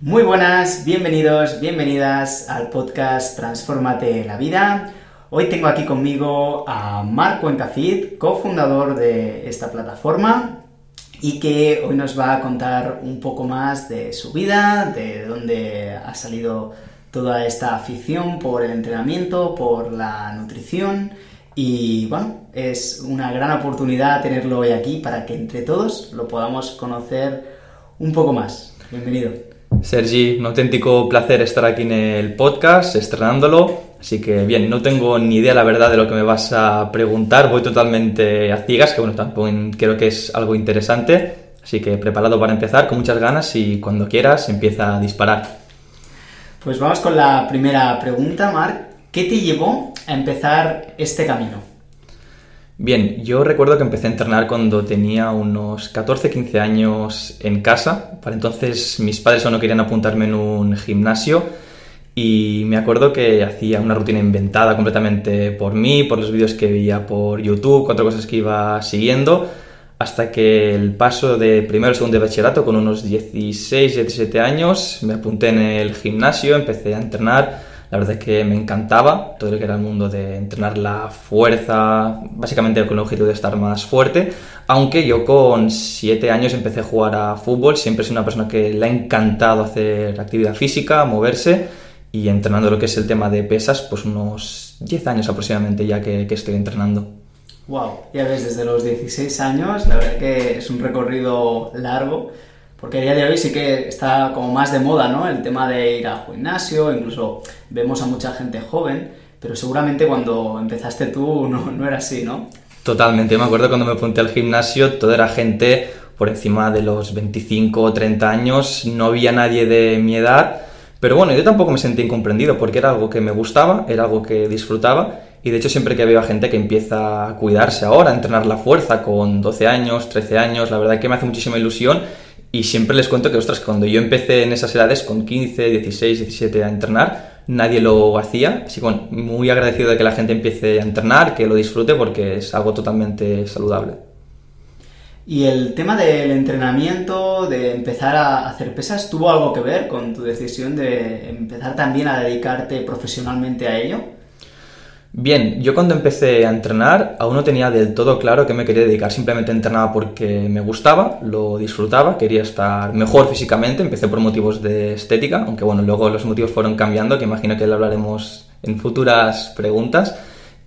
Muy buenas, bienvenidos, bienvenidas al podcast Transfórmate la vida. Hoy tengo aquí conmigo a Marco Encafit, cofundador de esta plataforma y que hoy nos va a contar un poco más de su vida, de dónde ha salido toda esta afición por el entrenamiento, por la nutrición y bueno, es una gran oportunidad tenerlo hoy aquí para que entre todos lo podamos conocer un poco más. Bienvenido. Sergi, un auténtico placer estar aquí en el podcast, estrenándolo. Así que bien, no tengo ni idea la verdad de lo que me vas a preguntar, voy totalmente a ciegas, que bueno, tampoco creo que es algo interesante. Así que preparado para empezar, con muchas ganas y cuando quieras empieza a disparar. Pues vamos con la primera pregunta, Marc. ¿Qué te llevó a empezar este camino? Bien, yo recuerdo que empecé a entrenar cuando tenía unos 14-15 años en casa. Para entonces mis padres aún no querían apuntarme en un gimnasio y me acuerdo que hacía una rutina inventada completamente por mí, por los vídeos que veía por YouTube, cuatro cosas que iba siguiendo, hasta que el paso de primero segundo de bachillerato con unos 16, 17 años me apunté en el gimnasio, empecé a entrenar la verdad es que me encantaba todo lo que era el mundo de entrenar la fuerza, básicamente con el objetivo de estar más fuerte, aunque yo con 7 años empecé a jugar a fútbol, siempre soy una persona que le ha encantado hacer actividad física, moverse y entrenando lo que es el tema de pesas, pues unos 10 años aproximadamente ya que, que estoy entrenando. Wow, ya ves, desde los 16 años, la verdad que es un recorrido largo porque a día de hoy sí que está como más de moda, ¿no? El tema de ir al gimnasio, incluso vemos a mucha gente joven, pero seguramente cuando empezaste tú no, no era así, ¿no? Totalmente, yo me acuerdo cuando me apunté al gimnasio, todo era gente por encima de los 25 o 30 años, no había nadie de mi edad, pero bueno, yo tampoco me sentí incomprendido porque era algo que me gustaba, era algo que disfrutaba y de hecho siempre que veo a gente que empieza a cuidarse ahora, a entrenar la fuerza con 12 años, 13 años, la verdad que me hace muchísima ilusión y siempre les cuento que, ostras, cuando yo empecé en esas edades, con 15, 16, 17 a entrenar, nadie lo hacía. Así que bueno, muy agradecido de que la gente empiece a entrenar, que lo disfrute porque es algo totalmente saludable. ¿Y el tema del entrenamiento, de empezar a hacer pesas, tuvo algo que ver con tu decisión de empezar también a dedicarte profesionalmente a ello? Bien, yo cuando empecé a entrenar aún no tenía del todo claro que me quería dedicar, simplemente entrenaba porque me gustaba, lo disfrutaba, quería estar mejor físicamente, empecé por motivos de estética, aunque bueno, luego los motivos fueron cambiando, que imagino que lo hablaremos en futuras preguntas.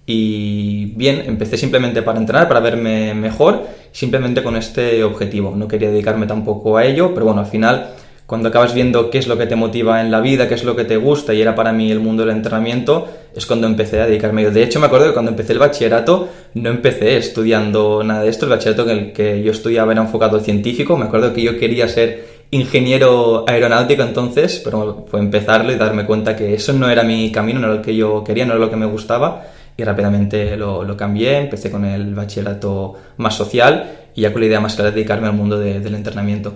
Y bien, empecé simplemente para entrenar, para verme mejor, simplemente con este objetivo. No quería dedicarme tampoco a ello, pero bueno, al final cuando acabas viendo qué es lo que te motiva en la vida, qué es lo que te gusta, y era para mí el mundo del entrenamiento, es cuando empecé a dedicarme. De hecho, me acuerdo que cuando empecé el bachillerato no empecé estudiando nada de esto. El bachillerato en el que yo estudiaba era enfocado científico. Me acuerdo que yo quería ser ingeniero aeronáutico entonces, pero fue empezarlo y darme cuenta que eso no era mi camino, no era lo que yo quería, no era lo que me gustaba. Y rápidamente lo, lo cambié, empecé con el bachillerato más social y ya con la idea más clara de dedicarme al mundo del entrenamiento.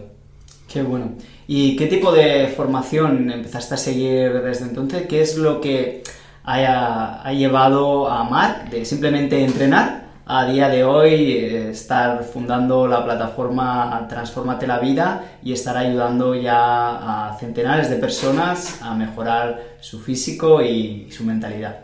Qué bueno. ¿Y qué tipo de formación empezaste a seguir desde entonces? ¿Qué es lo que ha, llevado a Mark de simplemente entrenar a día de hoy eh, estar fundando la plataforma Transformate la Vida y estar ayudando ya a centenares de personas a mejorar su físico y su mentalidad?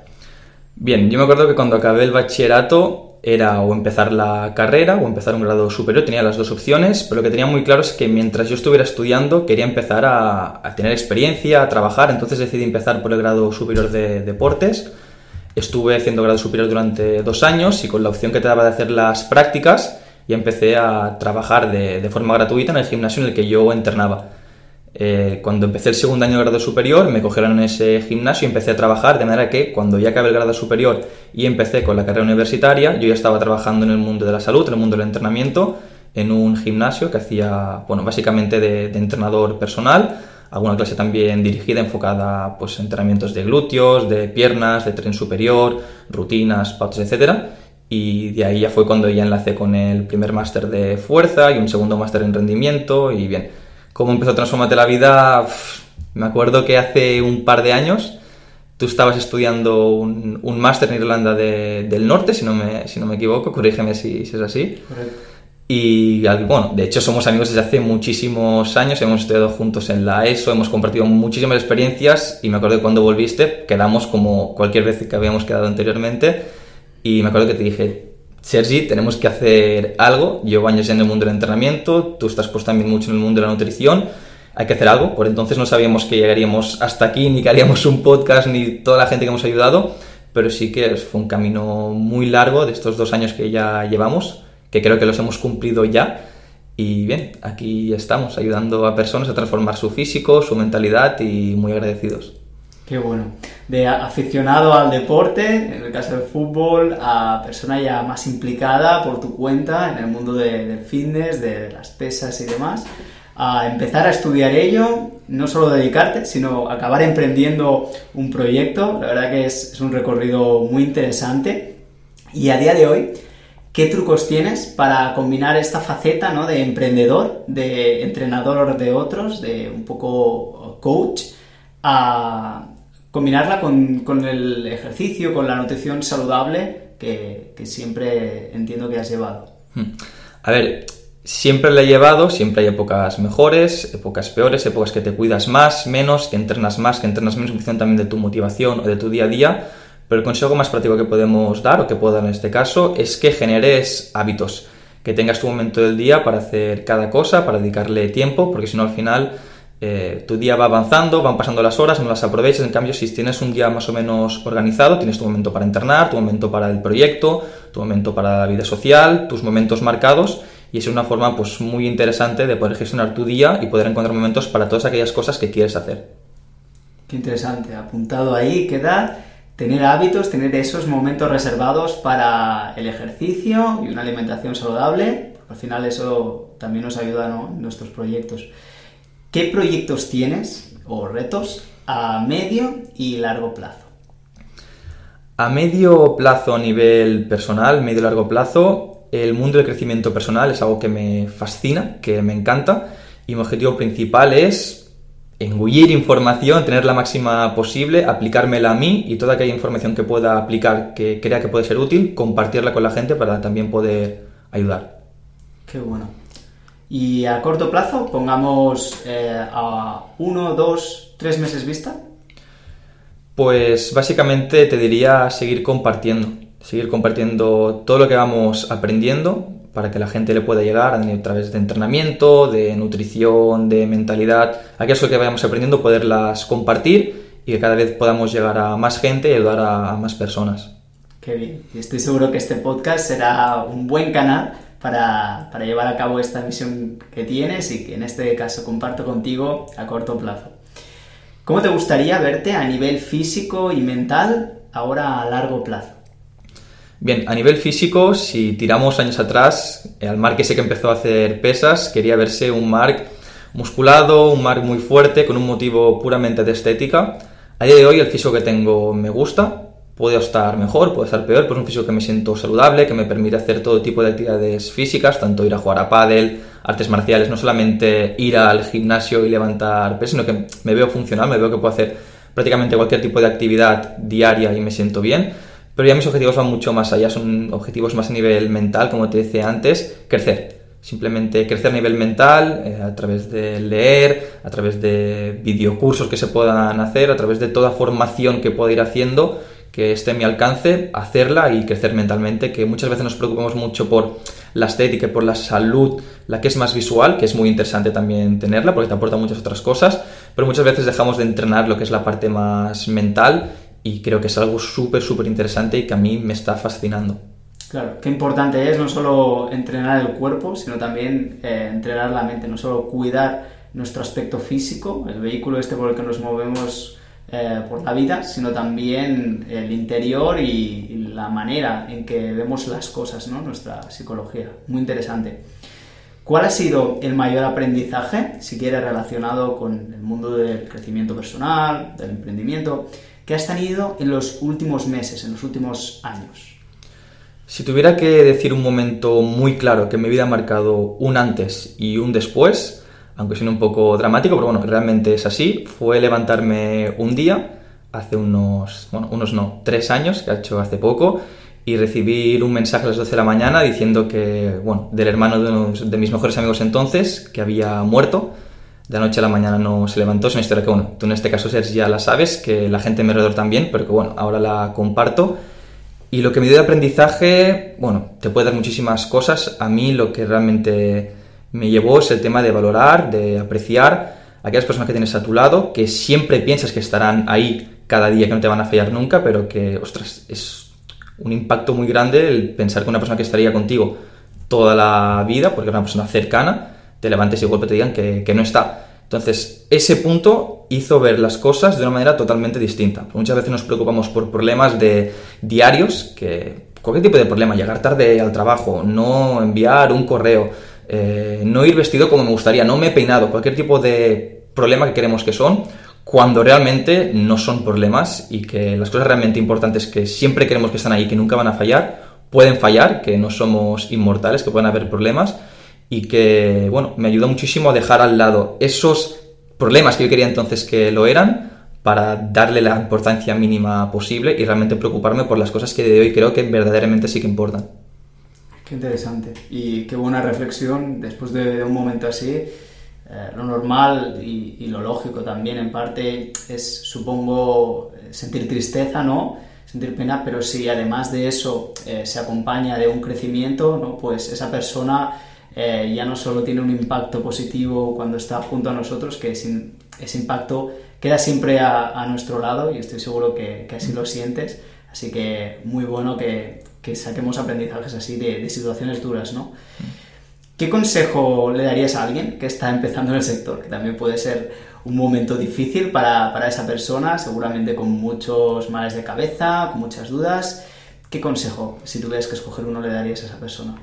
Bien, yo me acuerdo que cuando acabé el bachillerato era o empezar la carrera o empezar un grado superior, tenía las dos opciones, pero lo que tenía muy claro es que mientras yo estuviera estudiando quería empezar a, tener experiencia, a trabajar, entonces decidí empezar por el grado superior de deportes. Estuve haciendo grado superior durante dos años y con la opción que te daba de hacer las prácticas ya empecé a trabajar de, de forma gratuita en el gimnasio en el que yo entrenaba. Eh, cuando empecé el segundo año de grado superior, me cogieron en ese gimnasio y empecé a trabajar, de manera que cuando ya acabé el grado superior y empecé con la carrera universitaria, yo ya estaba trabajando en el mundo de la salud, en el mundo del entrenamiento, en un gimnasio que hacía, bueno, básicamente de, entrenador personal, alguna clase también dirigida, enfocada pues entrenamientos de glúteos, de piernas, de tren superior, rutinas, pautas, etcétera. Y de ahí ya fue cuando ya enlacé con el primer máster de fuerza y un segundo máster en rendimiento y bien cómo empezó a transformarte la vida, me acuerdo que hace un par de años tú estabas estudiando un, máster en Irlanda del Norte, si no, me, si no me equivoco, corrígeme si, es así. Y bueno, de hecho somos amigos desde hace muchísimos años, hemos estudiado juntos en la ESO, hemos compartido muchísimas experiencias y me acuerdo que cuando volviste quedamos como cualquier vez que habíamos quedado anteriormente y me acuerdo que te dije, Sergi, tenemos que hacer algo, llevo años en el mundo del entrenamiento, tú estás pues también mucho en el mundo de la nutrición, hay que hacer algo, por entonces no sabíamos que llegaríamos hasta aquí, ni que haríamos un podcast, ni toda la gente que hemos ayudado, pero sí que fue un camino muy largo de estos dos años que ya llevamos que creo que los hemos cumplido ya. Y bien, aquí estamos ayudando a personas a transformar su físico, su mentalidad y muy agradecidos. Qué bueno. De aficionado al deporte, en el caso del fútbol, a persona ya más implicada por tu cuenta en el mundo del fitness, de las pesas y demás, a empezar a estudiar ello, no solo dedicarte, sino acabar emprendiendo un proyecto. La verdad que es, es un recorrido muy interesante. Y a día de hoy, ¿Qué trucos tienes para combinar esta faceta ¿no? de emprendedor, de entrenador de otros, de un poco coach, a combinarla con, el ejercicio, con la nutrición saludable que, siempre entiendo que has llevado? Hmm. A ver, siempre la he llevado, siempre hay épocas mejores, épocas peores, épocas que te cuidas más, menos, que entrenas más, que entrenas menos en función también de tu motivación o de tu día a día pero el consejo más práctico que podemos dar, o que puedo dar en este caso, es que generes hábitos, que tengas tu momento del día para hacer cada cosa, para dedicarle tiempo, porque si no al final eh, tu día va avanzando, van pasando las horas, no las aprovechas. En cambio, si tienes un día más o menos organizado, tienes tu momento para entrenar, tu momento para el proyecto, tu momento para la vida social, tus momentos marcados. Y es una forma pues, muy interesante de poder gestionar tu día y poder encontrar momentos para todas aquellas cosas que quieres hacer. Qué interesante, apuntado ahí queda tener hábitos, tener esos momentos reservados para el ejercicio y una alimentación saludable, al final eso también nos ayuda en nuestros proyectos. ¿Qué proyectos tienes o retos a medio y largo plazo? A medio plazo a nivel personal, medio y largo plazo, el mundo del crecimiento personal es algo que me fascina, que me encanta y mi objetivo principal es engullir información, tener la máxima posible, aplicármela a mí y toda aquella información que pueda aplicar, que crea que puede ser útil, compartirla con la gente para también poder ayudar. Qué bueno. Y a corto plazo, pongamos eh, a uno, dos, tres meses vista. Pues básicamente te diría seguir compartiendo, seguir compartiendo todo lo que vamos aprendiendo, para que la gente le pueda llegar a través de entrenamiento, de nutrición, de mentalidad, aquellas cosas que vayamos aprendiendo, poderlas compartir y que cada vez podamos llegar a más gente y ayudar a, más personas. Qué bien. Y estoy seguro que este podcast será un buen canal para, para llevar a cabo esta misión que tienes y que en este caso comparto contigo a corto plazo. ¿Cómo te gustaría verte a nivel físico y mental ahora a largo plazo? Bien, a nivel físico, si tiramos años atrás, al Mark ese que empezó a hacer pesas, quería verse un Mark musculado, un Mark muy fuerte, con un motivo puramente de estética. A día de hoy el físico que tengo me gusta, puede estar mejor, puede estar peor, pero es un físico que me siento saludable, que me permite hacer todo tipo de actividades físicas, tanto ir a jugar a pádel, artes marciales, no solamente ir al gimnasio y levantar pesas, sino que me veo funcional, me veo que puedo hacer prácticamente cualquier tipo de actividad diaria y me siento bien. Pero ya mis objetivos van mucho más allá, son objetivos más a nivel mental, como te decía antes, crecer. Simplemente crecer a nivel mental, eh, a través de leer, a través de videocursos que se puedan hacer, a través de toda formación que pueda ir haciendo, que esté a mi alcance, hacerla y crecer mentalmente, que muchas veces nos preocupamos mucho por la estética por la salud, la que es más visual, que es muy interesante también tenerla porque te aporta muchas otras cosas, pero muchas veces dejamos de entrenar lo que es la parte más mental y creo que es algo súper, súper interesante y que a mí me está fascinando. Claro, qué importante es no solo entrenar el cuerpo, sino también eh, entrenar la mente, no solo cuidar nuestro aspecto físico, el vehículo este por el que nos movemos eh, por la vida, sino también el interior y, la manera en que vemos las cosas, nuestra psicología. Muy interesante. ¿Cuál ha sido el mayor aprendizaje, si quieres, relacionado con el mundo del crecimiento personal, del emprendimiento? que has tenido en los últimos meses, en los últimos años? Si tuviera que decir un momento muy claro que en mi vida ha marcado un antes y un después, aunque suene un poco dramático, pero bueno, realmente es así, fue levantarme un día, hace unos, bueno, unos no, tres años, que ha hecho hace poco, y recibir un mensaje a las 12 de la mañana diciendo que, bueno, del hermano de de mis mejores amigos entonces, que había muerto. De la noche a la mañana no se levantó. Es una historia que, bueno, tú en este caso, ya la sabes, que la gente mi alrededor también, pero que, bueno, ahora la comparto. Y lo que me dio de aprendizaje, bueno, te puede dar muchísimas cosas. A mí lo que realmente me llevó es el tema de valorar, de apreciar a aquellas personas que tienes a tu lado, que siempre piensas que estarán ahí cada día, que no te van a fallar nunca, pero que, ostras, es un impacto muy grande el pensar que una persona que estaría contigo toda la vida, porque es una persona cercana, te levantes y de golpe te digan que, que no está. Entonces, ese punto hizo ver las cosas de una manera totalmente distinta. Muchas veces nos preocupamos por problemas de diarios, que cualquier tipo de problema, llegar tarde al trabajo, no enviar un correo, eh, no ir vestido como me gustaría, no me he peinado, cualquier tipo de problema que queremos que son, cuando realmente no son problemas y que las cosas realmente importantes que siempre queremos que están ahí, que nunca van a fallar, pueden fallar, que no somos inmortales, que pueden haber problemas y que, bueno, me ayudó muchísimo a dejar al lado esos problemas que yo quería entonces que lo eran para darle la importancia mínima posible y realmente preocuparme por las cosas que de hoy creo que verdaderamente sí que importan. Qué interesante y qué buena reflexión después de un momento así eh, lo normal y, lo lógico también en parte es, supongo, sentir tristeza, ¿no? Sentir pena, pero si además de eso eh, se acompaña de un crecimiento, ¿no? Pues esa persona eh, ya no solo tiene un impacto positivo cuando está junto a nosotros, que ese impacto queda siempre a, nuestro lado y estoy seguro que, así lo sientes. Así que muy bueno que, saquemos aprendizajes así de, de situaciones duras, ¿no? ¿Qué consejo le darías a alguien que está empezando en el sector? Que también puede ser un momento difícil para, para esa persona, seguramente con muchos males de cabeza, con muchas dudas. ¿Qué consejo, si tuvieras que escoger uno, le darías a esa persona?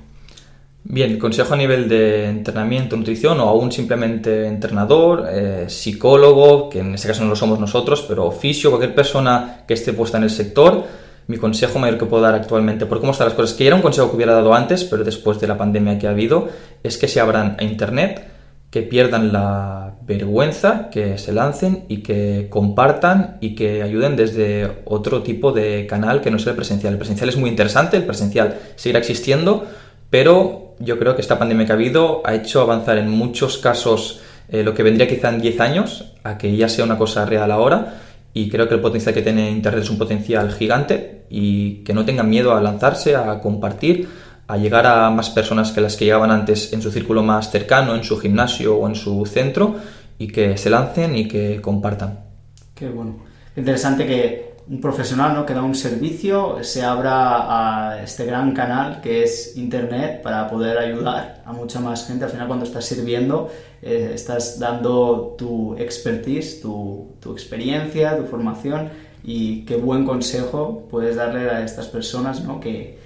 Bien, consejo a nivel de entrenamiento, nutrición o aún simplemente entrenador, eh, psicólogo, que en este caso no lo somos nosotros, pero oficio, cualquier persona que esté puesta en el sector, mi consejo mayor que puedo dar actualmente por cómo están las cosas, que era un consejo que hubiera dado antes, pero después de la pandemia que ha habido, es que se abran a Internet, que pierdan la vergüenza, que se lancen y que compartan y que ayuden desde otro tipo de canal que no sea el presencial. El presencial es muy interesante, el presencial seguirá existiendo, pero yo creo que esta pandemia que ha habido ha hecho avanzar en muchos casos eh, lo que vendría quizá en 10 años a que ya sea una cosa real ahora y creo que el potencial que tiene Internet es un potencial gigante y que no tengan miedo a lanzarse, a compartir, a llegar a más personas que las que llegaban antes en su círculo más cercano, en su gimnasio o en su centro y que se lancen y que compartan. Qué bueno. Interesante que un profesional ¿no? que da un servicio se abra a este gran canal que es Internet para poder ayudar a mucha más gente. Al final cuando estás sirviendo eh, estás dando tu expertise, tu, tu, experiencia, tu formación y qué buen consejo puedes darle a estas personas ¿no? que,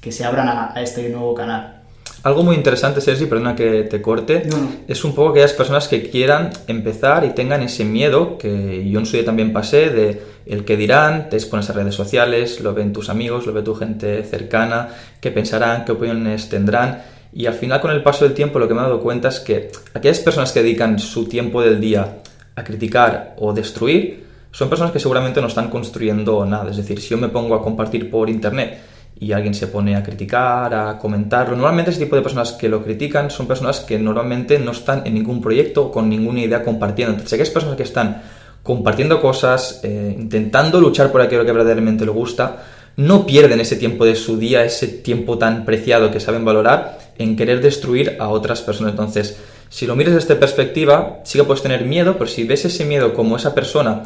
que se abran a, a este nuevo canal. Algo muy interesante, Sergi, perdona que te corte, es un poco aquellas personas que quieran empezar y tengan ese miedo que yo en su día también pasé de el que dirán, te expones a redes sociales, lo ven tus amigos, lo ve tu gente cercana, qué pensarán, qué opiniones tendrán. Y al final, con el paso del tiempo, lo que me he dado cuenta es que aquellas personas que dedican su tiempo del día a criticar o destruir, son personas que seguramente no están construyendo nada. Es decir, si yo me pongo a compartir por internet y alguien se pone a criticar, a comentarlo. Normalmente ese tipo de personas que lo critican son personas que normalmente no están en ningún proyecto con ninguna idea compartiendo. Entonces, aquellas personas que están compartiendo cosas, eh, intentando luchar por aquello que verdaderamente le gusta, no pierden ese tiempo de su día, ese tiempo tan preciado que saben valorar en querer destruir a otras personas. Entonces, si lo miras desde esta perspectiva, sí que puedes tener miedo, pero si ves ese miedo como esa persona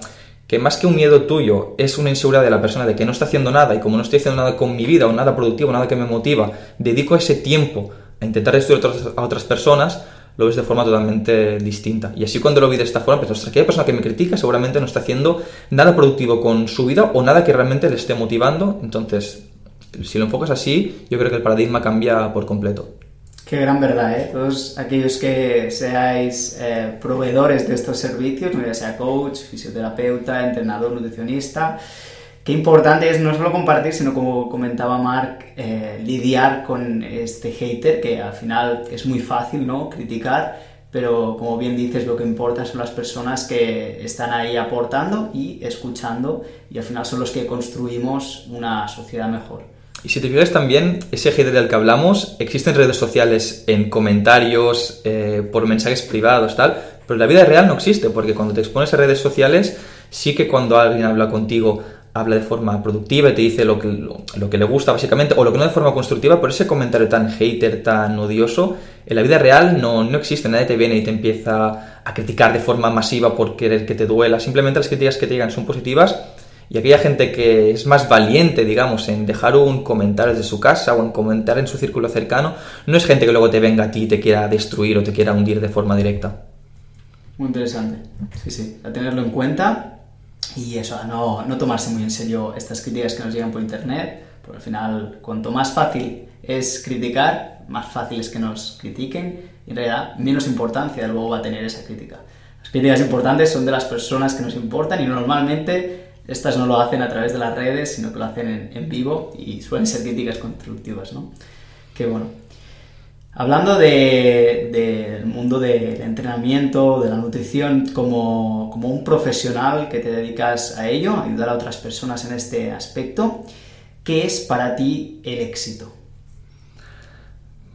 que más que un miedo tuyo es una inseguridad de la persona de que no está haciendo nada y como no estoy haciendo nada con mi vida o nada productivo, nada que me motiva, dedico ese tiempo a intentar destruir a otras personas, lo ves de forma totalmente distinta. Y así cuando lo vi de esta forma, pues ostras, aquella persona que me critica seguramente no está haciendo nada productivo con su vida o nada que realmente le esté motivando. Entonces, si lo enfocas así, yo creo que el paradigma cambia por completo. Qué gran verdad, ¿eh? Todos aquellos que seáis eh, proveedores de estos servicios, ya sea coach, fisioterapeuta, entrenador, nutricionista, qué importante es no solo compartir, sino como comentaba Mark, eh, lidiar con este hater, que al final es muy fácil, ¿no? Criticar, pero como bien dices, lo que importa son las personas que están ahí aportando y escuchando, y al final son los que construimos una sociedad mejor. Y si te fijas también, ese hater del que hablamos existe en redes sociales, en comentarios, eh, por mensajes privados, tal, pero en la vida real no existe, porque cuando te expones a redes sociales, sí que cuando alguien habla contigo habla de forma productiva y te dice lo que, lo, que le gusta básicamente, o lo que no de forma constructiva, por ese comentario tan hater, tan odioso, en la vida real no, no existe, nadie te viene y te empieza a criticar de forma masiva por querer que te duela, simplemente las críticas que te llegan son positivas y aquella gente que es más valiente, digamos, en dejar un comentario desde su casa o en comentar en su círculo cercano, no es gente que luego te venga a ti y te quiera destruir o te quiera hundir de forma directa. Muy interesante. Sí, sí. A tenerlo en cuenta y eso, a no, no tomarse muy en serio estas críticas que nos llegan por internet, porque al final, cuanto más fácil es criticar, más fácil es que nos critiquen y en realidad menos importancia luego va a tener esa crítica. Las críticas importantes son de las personas que nos importan y normalmente estas no lo hacen a través de las redes, sino que lo hacen en, vivo y suelen ser críticas constructivas, ¿no? Qué bueno. Hablando del mundo del entrenamiento, de la nutrición, como, como, un profesional que te dedicas a ello, a ayudar a otras personas en este aspecto, ¿qué es para ti el éxito?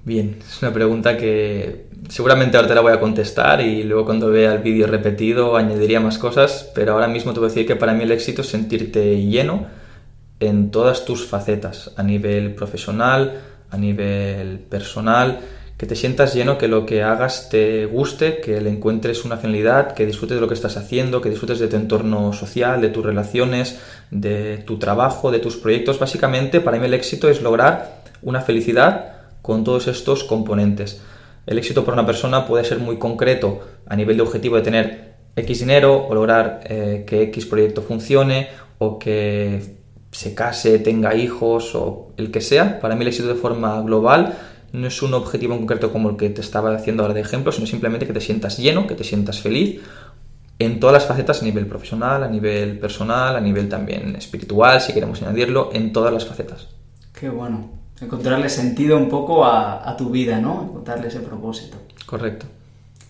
Bien, es una pregunta que seguramente ahora te la voy a contestar y luego cuando vea el vídeo repetido añadiría más cosas, pero ahora mismo te voy a decir que para mí el éxito es sentirte lleno en todas tus facetas, a nivel profesional, a nivel personal, que te sientas lleno, que lo que hagas te guste, que le encuentres una finalidad, que disfrutes de lo que estás haciendo, que disfrutes de tu entorno social, de tus relaciones, de tu trabajo, de tus proyectos. Básicamente, para mí el éxito es lograr una felicidad con todos estos componentes. El éxito para una persona puede ser muy concreto a nivel de objetivo de tener X dinero o lograr eh, que X proyecto funcione o que se case, tenga hijos o el que sea. Para mí el éxito de forma global no es un objetivo en concreto como el que te estaba haciendo ahora de ejemplo, sino simplemente que te sientas lleno, que te sientas feliz en todas las facetas a nivel profesional, a nivel personal, a nivel también espiritual, si queremos añadirlo, en todas las facetas. Qué bueno encontrarle sentido un poco a, tu vida, ¿no? Encontrarle ese propósito. Correcto.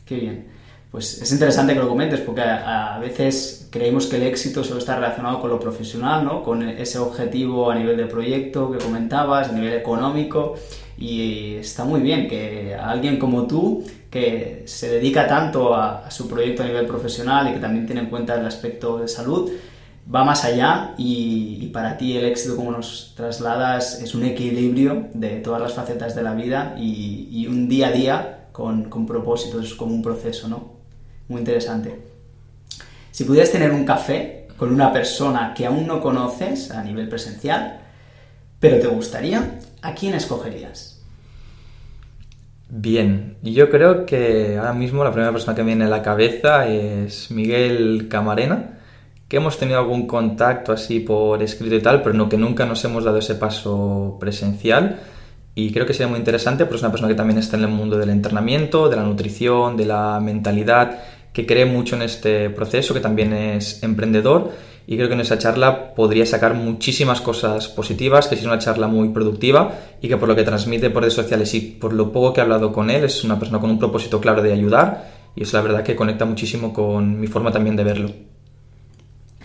Qué bien. Pues es interesante que lo comentes porque a, veces creemos que el éxito solo está relacionado con lo profesional, ¿no? Con ese objetivo a nivel de proyecto que comentabas, a nivel económico y está muy bien que alguien como tú que se dedica tanto a su proyecto a nivel profesional y que también tiene en cuenta el aspecto de salud, va más allá y, para ti el éxito, como nos trasladas, es un equilibrio de todas las facetas de la vida y, un día a día con, con propósitos, como un proceso, ¿no? Muy interesante. Si pudieras tener un café con una persona que aún no conoces a nivel presencial, pero te gustaría, ¿a quién escogerías? Bien, yo creo que ahora mismo la primera persona que me viene a la cabeza es Miguel Camarena que hemos tenido algún contacto así por escrito y tal, pero no, que nunca nos hemos dado ese paso presencial. Y creo que sería muy interesante, porque es una persona que también está en el mundo del entrenamiento, de la nutrición, de la mentalidad, que cree mucho en este proceso, que también es emprendedor. Y creo que en esa charla podría sacar muchísimas cosas positivas, que es una charla muy productiva y que por lo que transmite por redes sociales y por lo poco que he hablado con él, es una persona con un propósito claro de ayudar. Y es la verdad que conecta muchísimo con mi forma también de verlo.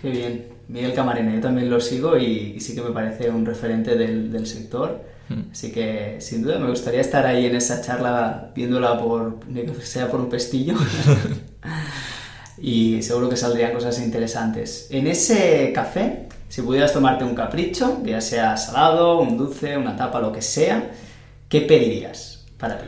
Qué bien. Miguel Camarena, yo también lo sigo y, sí que me parece un referente del, sector. Mm. Así que sin duda me gustaría estar ahí en esa charla viéndola por, sea por un pestillo. y seguro que saldrían cosas interesantes. En ese café, si pudieras tomarte un capricho, ya sea salado, un dulce, una tapa, lo que sea, ¿qué pedirías para ti?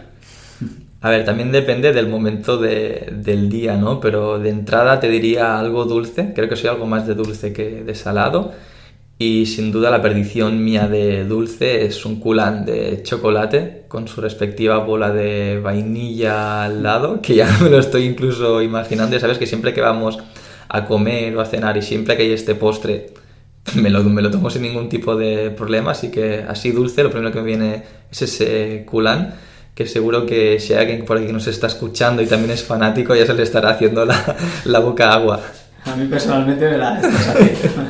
A ver, también depende del momento del día, ¿no? Pero de entrada te diría algo dulce, creo que soy algo más de dulce que de salado. Y sin duda la perdición mía de dulce es un culán de chocolate con su respectiva bola de vainilla al lado, que ya me lo estoy incluso imaginando. Ya sabes que siempre que vamos a comer o a cenar y siempre que hay este postre, me lo, me lo tomo sin ningún tipo de problema. Así que así dulce, lo primero que me viene es ese culán que seguro que si hay alguien por aquí que nos está escuchando y también es fanático, ya se le estará haciendo la, la boca agua. A mí personalmente me la estás haciendo.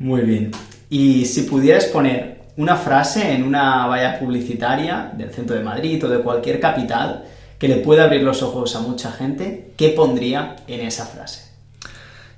Muy bien. Y si pudieras poner una frase en una valla publicitaria del centro de Madrid o de cualquier capital que le pueda abrir los ojos a mucha gente, ¿qué pondría en esa frase?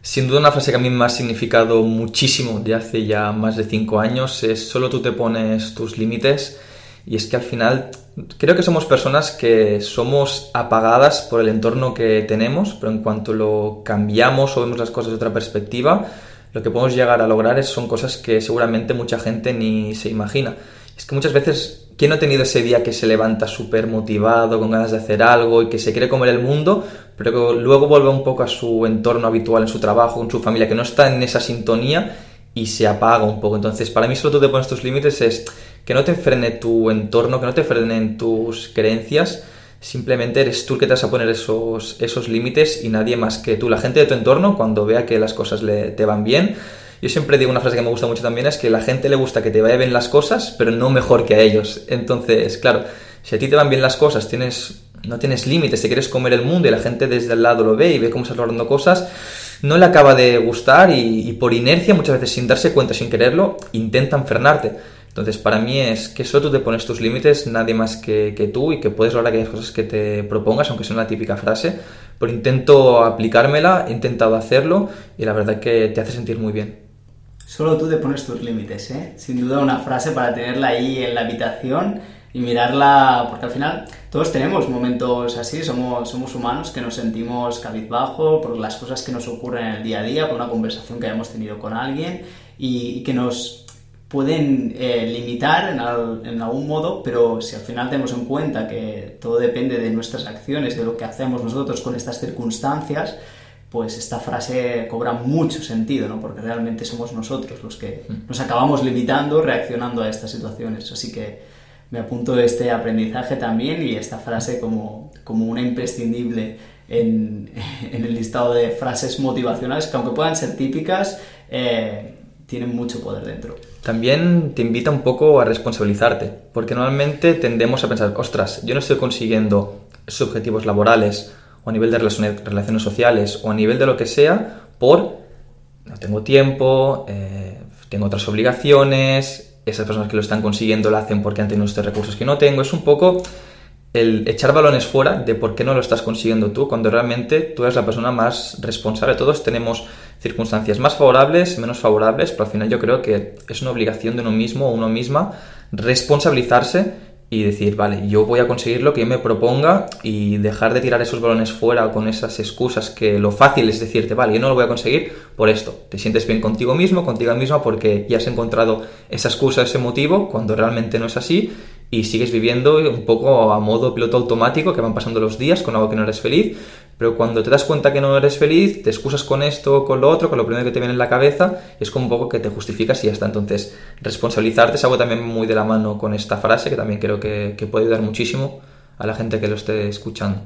Sin duda una frase que a mí me ha significado muchísimo de hace ya más de cinco años es solo tú te pones tus límites y es que al final creo que somos personas que somos apagadas por el entorno que tenemos, pero en cuanto lo cambiamos o vemos las cosas de otra perspectiva, lo que podemos llegar a lograr es, son cosas que seguramente mucha gente ni se imagina. Es que muchas veces, ¿quién no ha tenido ese día que se levanta súper motivado, con ganas de hacer algo y que se quiere comer el mundo, pero que luego vuelve un poco a su entorno habitual, en su trabajo, con su familia, que no está en esa sintonía y se apaga un poco? Entonces, para mí solo tú te pones tus límites es que no te frene tu entorno, que no te frenen tus creencias, simplemente eres tú el que te vas a poner esos, esos límites y nadie más que tú. La gente de tu entorno, cuando vea que las cosas le, te van bien, yo siempre digo una frase que me gusta mucho también, es que la gente le gusta que te vayan bien las cosas, pero no mejor que a ellos. Entonces, claro, si a ti te van bien las cosas, tienes, no tienes límites, te quieres comer el mundo y la gente desde el lado lo ve y ve cómo estás logrando cosas, no le acaba de gustar y, y por inercia, muchas veces sin darse cuenta, sin quererlo, intentan frenarte. Entonces, para mí es que solo tú te pones tus límites, nadie más que, que, tú, y que puedes lograr aquellas cosas que te propongas, aunque sea una típica frase. Pero intento aplicármela, he intentado hacerlo, y la verdad que te hace sentir muy bien. Solo tú te pones tus límites, ¿eh? Sin duda una frase para tenerla ahí en la habitación y mirarla, porque al final todos tenemos momentos así, somos, somos humanos que nos sentimos cabizbajo por las cosas que nos ocurren en el día a día, por una conversación que hayamos tenido con alguien y, y que nos pueden eh, limitar en, al, en, algún modo, pero si al final tenemos en cuenta que todo depende de nuestras acciones, de lo que hacemos nosotros con estas circunstancias, pues esta frase cobra mucho sentido, ¿no? Porque realmente somos nosotros los que nos acabamos limitando, reaccionando a estas situaciones. Así que me apunto este aprendizaje también y esta frase como, como una imprescindible en, en, el listado de frases motivacionales que aunque puedan ser típicas, eh, tienen mucho poder dentro. También te invita un poco a responsabilizarte, porque normalmente tendemos a pensar, ostras, yo no estoy consiguiendo esos objetivos laborales o a nivel de relaciones sociales o a nivel de lo que sea por no tengo tiempo, eh, tengo otras obligaciones, esas personas que lo están consiguiendo lo hacen porque han tenido estos recursos que no tengo. Es un poco el echar balones fuera de por qué no lo estás consiguiendo tú, cuando realmente tú eres la persona más responsable. Todos tenemos circunstancias más favorables, menos favorables, pero al final yo creo que es una obligación de uno mismo o uno misma responsabilizarse y decir, vale, yo voy a conseguir lo que yo me proponga y dejar de tirar esos balones fuera con esas excusas que lo fácil es decirte, vale, yo no lo voy a conseguir por esto. Te sientes bien contigo mismo, contigo misma porque ya has encontrado esa excusa, ese motivo, cuando realmente no es así y sigues viviendo un poco a modo piloto automático que van pasando los días con algo que no eres feliz, pero cuando te das cuenta que no eres feliz, te excusas con esto, con lo otro, con lo primero que te viene en la cabeza, es como un poco que te justificas y ya está. Entonces, responsabilizarte es algo también muy de la mano con esta frase, que también creo que, que puede ayudar muchísimo a la gente que lo esté escuchando.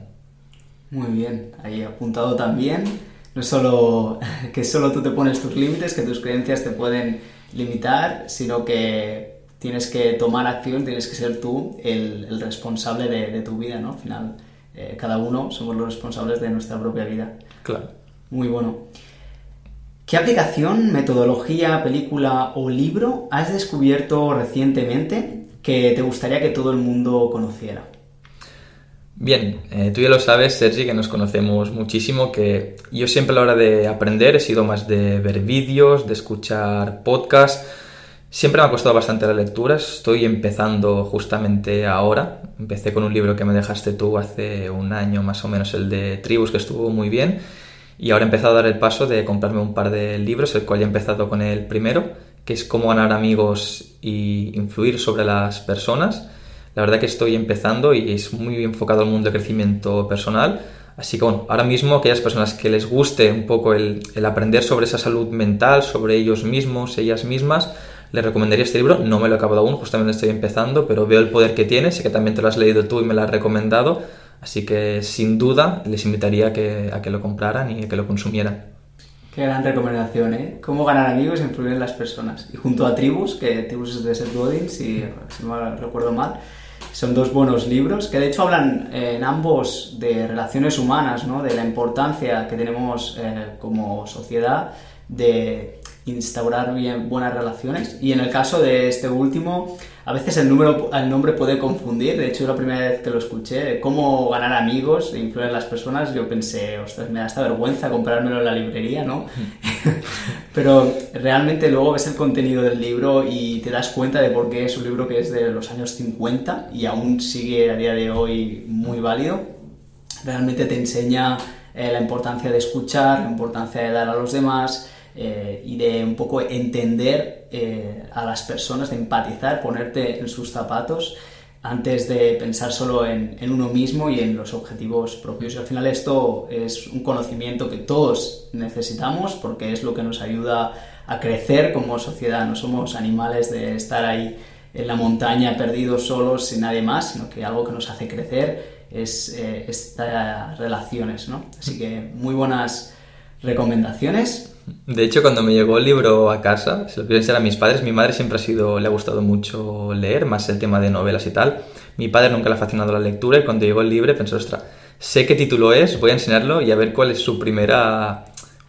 Muy bien, ahí apuntado también. No solo que solo tú te pones tus límites, que tus creencias te pueden limitar, sino que tienes que tomar acción, tienes que ser tú el, responsable de, tu vida, ¿no? Al final, eh, cada uno somos los responsables de nuestra propia vida. Claro. Muy bueno. ¿Qué aplicación, metodología, película o libro has descubierto recientemente que te gustaría que todo el mundo conociera? Bien, eh, tú ya lo sabes, Sergi, que nos conocemos muchísimo, que yo siempre a la hora de aprender he sido más de ver vídeos, de escuchar podcasts Siempre me ha costado bastante la lectura, estoy empezando justamente ahora. Empecé con un libro que me dejaste tú hace un año más o menos, el de Tribus, que estuvo muy bien. Y ahora he empezado a dar el paso de comprarme un par de libros, el cual he empezado con el primero, que es Cómo ganar amigos y influir sobre las personas. La verdad que estoy empezando y es muy enfocado al mundo de crecimiento personal. Así que ahora mismo aquellas personas que les guste un poco el aprender sobre esa salud mental, sobre ellos mismos, ellas mismas, les recomendaría este libro. No me lo he acabado aún, justamente estoy empezando, pero veo el poder que tiene. Sé que también te lo has leído tú y me lo has recomendado. Así que sin duda les invitaría a que, a que lo compraran y a que lo consumieran. Qué gran recomendación, ¿eh? Cómo ganar amigos e influir en las personas. Y junto a Tribus, que Tribus es de Seth Godin, si, si no recuerdo mal, son dos buenos libros que de hecho hablan eh, en ambos de relaciones humanas, ¿no? de la importancia que tenemos eh, como sociedad de instaurar bien buenas relaciones. Y en el caso de este último, a veces el, número, el nombre puede confundir. De hecho, la primera vez que lo escuché, cómo ganar amigos e influir en las personas, yo pensé, ostras, me da esta vergüenza comprármelo en la librería, ¿no? Pero realmente luego ves el contenido del libro y te das cuenta de por qué es un libro que es de los años 50 y aún sigue a día de hoy muy válido. Realmente te enseña eh, la importancia de escuchar, la importancia de dar a los demás eh, y de un poco entender eh, a las personas, de empatizar, ponerte en sus zapatos antes de pensar solo en, en, uno mismo y en los objetivos propios. Y al final esto es un conocimiento que todos necesitamos porque es lo que nos ayuda a crecer como sociedad. No somos animales de estar ahí en la montaña perdidos solos sin nadie más, sino que algo que nos hace crecer es eh, estas relaciones, ¿no? Así que muy buenas recomendaciones. De hecho, cuando me llegó el libro a casa, se lo quiero enseñar a mis padres, mi madre siempre ha sido, le ha gustado mucho leer, más el tema de novelas y tal. Mi padre nunca le ha fascinado la lectura y cuando llegó el libro pensé, ostras, sé qué título es, voy a enseñarlo y a ver cuál es su primera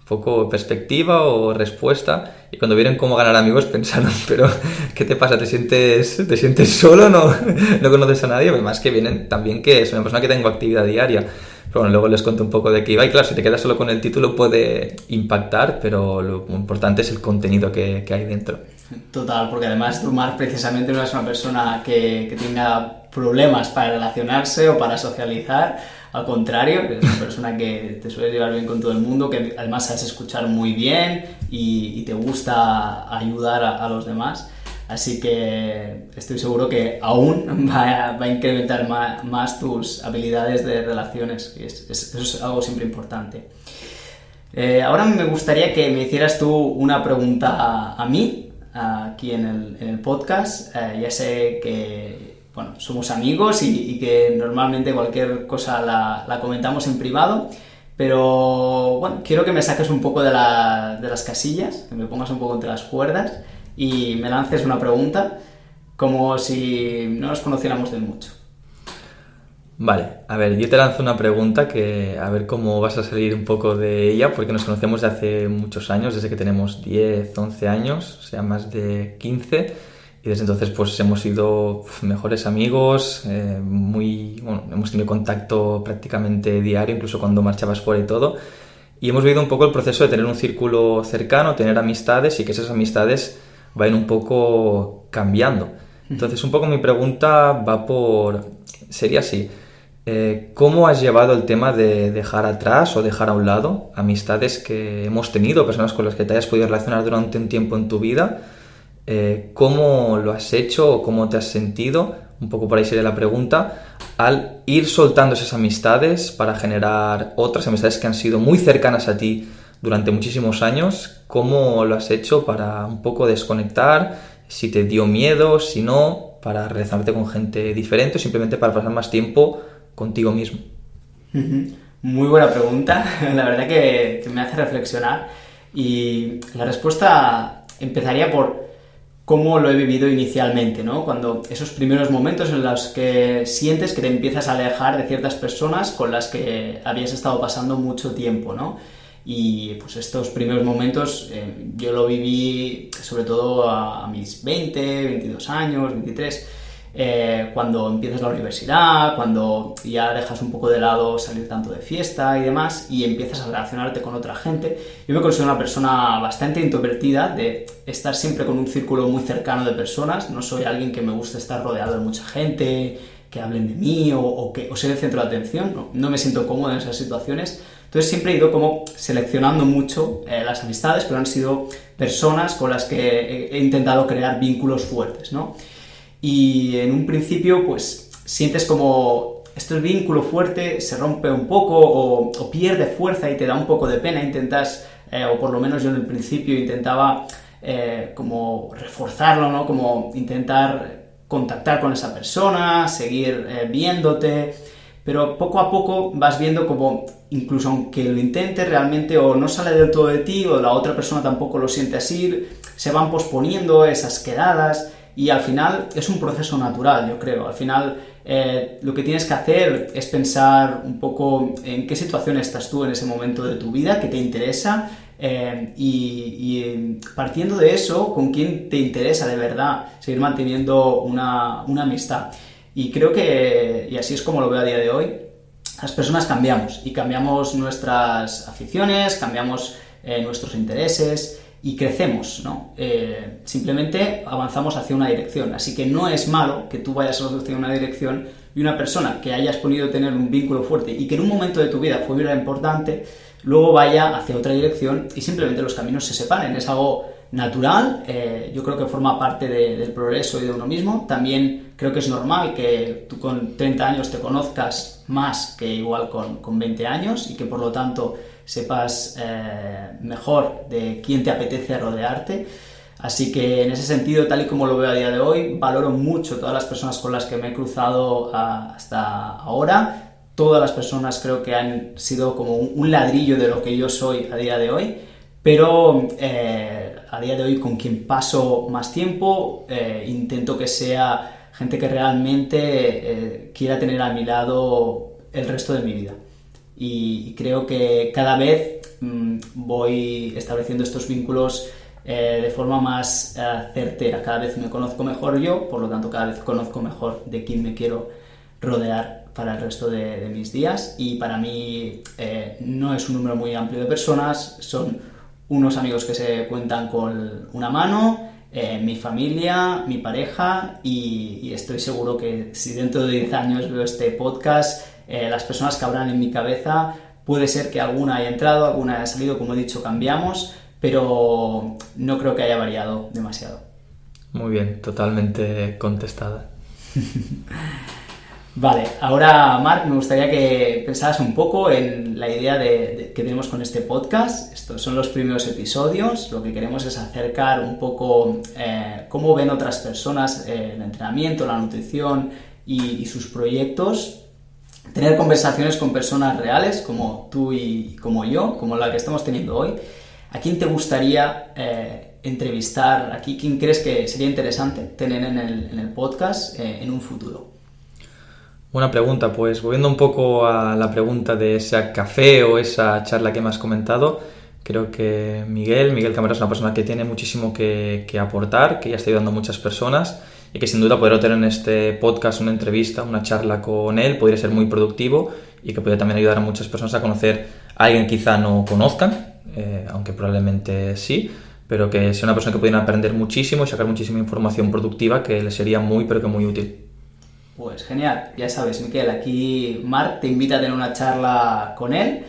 poco perspectiva o respuesta. Y cuando vieron cómo ganar amigos pensaron, pero ¿qué te pasa? ¿Te sientes, te sientes solo? ¿No, no conoces a nadie? Además que vienen también que es una persona que tengo actividad diaria. Pero bueno, luego les cuento un poco de qué iba. Y claro, si te quedas solo con el título puede impactar, pero lo importante es el contenido que, que hay dentro. Total, porque además tú, Marc, precisamente no eres una persona que, que tenga problemas para relacionarse o para socializar al contrario, eres una persona que te suele llevar bien con todo el mundo, que además sabes escuchar muy bien y, te gusta ayudar a, los demás. Así que estoy seguro que aún va a, incrementar más, tus habilidades de relaciones. Eso es algo siempre importante. Eh, ahora me gustaría que me hicieras tú una pregunta a, mí, aquí en el, podcast. Eh, ya sé que bueno, somos amigos y, que normalmente cualquier cosa la, comentamos en privado. Pero bueno, quiero que me saques un poco de, las casillas, que me pongas un poco entre las cuerdas y me lances una pregunta como si no nos conociéramos de mucho. Vale, a ver, yo te lanzo una pregunta que a ver cómo vas a salir un poco de ella, porque nos conocemos de hace muchos años, desde que tenemos 10, 11 años, o sea, más de 15 y desde entonces pues hemos sido mejores amigos, eh, muy, hemos tenido contacto prácticamente diario, incluso cuando marchabas fuera y todo. Y hemos vivido un poco el proceso de tener un círculo cercano, tener amistades y que esas amistades vayan un poco cambiando. Entonces un poco mi pregunta va por, sería así, eh, ¿cómo has llevado el tema de dejar atrás o dejar a un lado amistades que hemos tenido, personas con las que te hayas podido relacionar durante un tiempo en tu vida? Eh, cómo lo has hecho o cómo te has sentido, un poco por ahí sería la pregunta, al ir soltando esas amistades para generar otras amistades que han sido muy cercanas a ti durante muchísimos años, cómo lo has hecho para un poco desconectar, si te dio miedo, si no, para relacionarte con gente diferente o simplemente para pasar más tiempo contigo mismo. Muy buena pregunta, la verdad que, que me hace reflexionar y la respuesta empezaría por cómo lo he vivido inicialmente, ¿no? Cuando esos primeros momentos en los que sientes que te empiezas a alejar de ciertas personas con las que habías estado pasando mucho tiempo, ¿no? Y pues estos primeros momentos eh, yo lo viví sobre todo a, a mis 20, 22 años, 23 eh, cuando empiezas la universidad, cuando ya dejas un poco de lado salir tanto de fiesta y demás y empiezas a relacionarte con otra gente. Yo me considero una persona bastante introvertida, de estar siempre con un círculo muy cercano de personas. No soy alguien que me guste estar rodeado de mucha gente, que hablen de mí o, que o ser el centro de atención. No, me siento cómodo en esas situaciones. Entonces siempre he ido como seleccionando mucho eh, las amistades, pero han sido personas con las que he, intentado crear vínculos fuertes, ¿no? y en un principio pues sientes como este vínculo fuerte se rompe un poco o, pierde fuerza y te da un poco de pena, intentas, eh, o por lo menos yo en el principio intentaba eh, como reforzarlo, ¿no? Como intentar contactar con esa persona, seguir viéndote, pero poco a poco vas viendo como incluso aunque lo intentes realmente o no sale del todo de ti o la otra persona tampoco lo siente así, se van posponiendo esas quedadas y al final es un proceso natural, yo creo. Al final eh, lo que tienes que hacer es pensar un poco en qué situación estás tú en ese momento de tu vida, que te interesa, Eh, y, partiendo de eso, ¿con quién te interesa de verdad seguir manteniendo una, una amistad? Y creo que, y así es como lo veo a día de hoy, las personas cambiamos y cambiamos nuestras aficiones, cambiamos eh, nuestros intereses y crecemos, ¿no? Eh, simplemente avanzamos hacia una dirección. Así que no es malo que tú vayas hacia una dirección y una persona que hayas podido tener un vínculo fuerte y que en un momento de tu vida fue muy importante, luego vaya hacia otra dirección y simplemente los caminos se separen. Es algo natural, eh, yo creo que forma parte del progreso y de uno mismo. También creo que es normal que tú con 30 años te conozcas más que igual con, con 20 años y que por lo tanto sepas eh, mejor de quién te apetece rodearte. Así que en ese sentido, tal y como lo veo a día de hoy, valoro mucho todas las personas con las que me he cruzado ah, hasta ahora. Todas las personas creo que han sido como un ladrillo de lo que yo soy a día de hoy. Pero eh, a día de hoy con quien paso más tiempo, eh, intento que sea gente que realmente quiera tener a mi lado el resto de mi vida y creo que cada vez mm, voy estableciendo estos vínculos eh, de forma más eh, certera. Cada vez me conozco mejor yo, por lo tanto cada vez conozco mejor de quién me quiero rodear para el resto de, mis días y para mí eh, no es un número muy amplio de personas, son unos amigos que se cuentan con una mano, mi familia, mi pareja y, y, estoy seguro que si dentro de 10 años veo este podcast eh, las personas que habrán en mi cabeza, puede ser que alguna haya entrado, alguna haya salido, como he dicho, cambiamos, pero no creo que haya variado demasiado. Muy bien, totalmente contestada. Vale, ahora Marc, me gustaría que pensaras un poco en la idea de, que tenemos con este podcast. Estos son los primeros episodios. Lo que queremos es acercar un poco eh, cómo ven otras personas eh, el entrenamiento, la nutrición y, sus proyectos tener conversaciones con personas reales como tú y como yo, como la que estamos teniendo hoy. ¿A quién te gustaría eh, entrevistar? ¿Aquí quién crees que sería interesante tener en el, podcast en un futuro? Buena pregunta, pues volviendo un poco a la pregunta de ese café o esa charla que me has comentado, creo que Miguel, Miguel es una persona que tiene muchísimo que, que aportar, que ya está ayudando a muchas personas y que sin duda poder tener en este podcast una entrevista, una charla con él podría ser muy productivo y que podría también ayudar a muchas personas a conocer a alguien que quizá no conozcan, eh, aunque probablemente sí, pero que sea una persona que pudiera aprender muchísimo y sacar muchísima información productiva que le sería muy, pero que muy útil. Pues genial, ya sabes, Miquel, aquí Marc te invita a tener una charla con él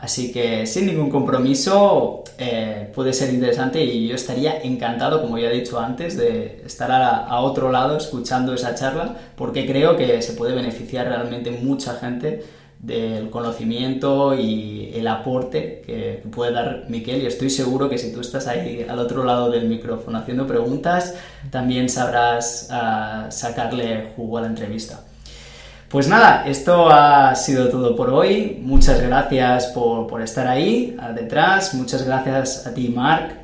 Así que sin ningún compromiso eh, puede ser interesante y yo estaría encantado, como ya he dicho antes, de estar a, otro lado escuchando esa charla porque creo que se puede beneficiar realmente mucha gente del conocimiento y el aporte que puede dar Miquel y estoy seguro que si tú estás ahí al otro lado del micrófono haciendo preguntas también sabrás ah, sacarle jugo a la entrevista. Pues nada, esto ha sido todo por hoy. Muchas gracias por, estar ahí detrás. Muchas gracias a ti, Marc,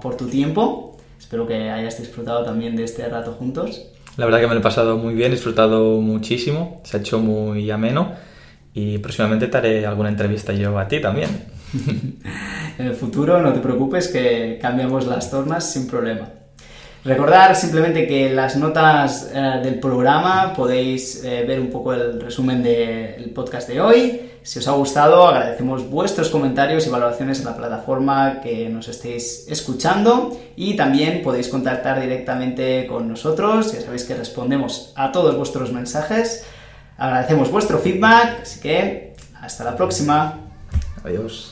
por tu tiempo. Espero que hayas disfrutado también de este rato juntos. La verdad que me lo he pasado muy bien, he disfrutado muchísimo, se ha hecho muy ameno y próximamente te haré alguna entrevista yo a ti también. en el futuro no te preocupes que cambiamos las tornas sin problema. Recordar simplemente que las notas eh, del programa podéis eh, ver un poco el resumen del podcast de hoy. Si os ha gustado, agradecemos vuestros comentarios y valoraciones en la plataforma que nos estéis escuchando y también podéis contactar directamente con nosotros. Ya sabéis que respondemos a todos vuestros mensajes. Agradecemos vuestro feedback, así que hasta la próxima. Adiós.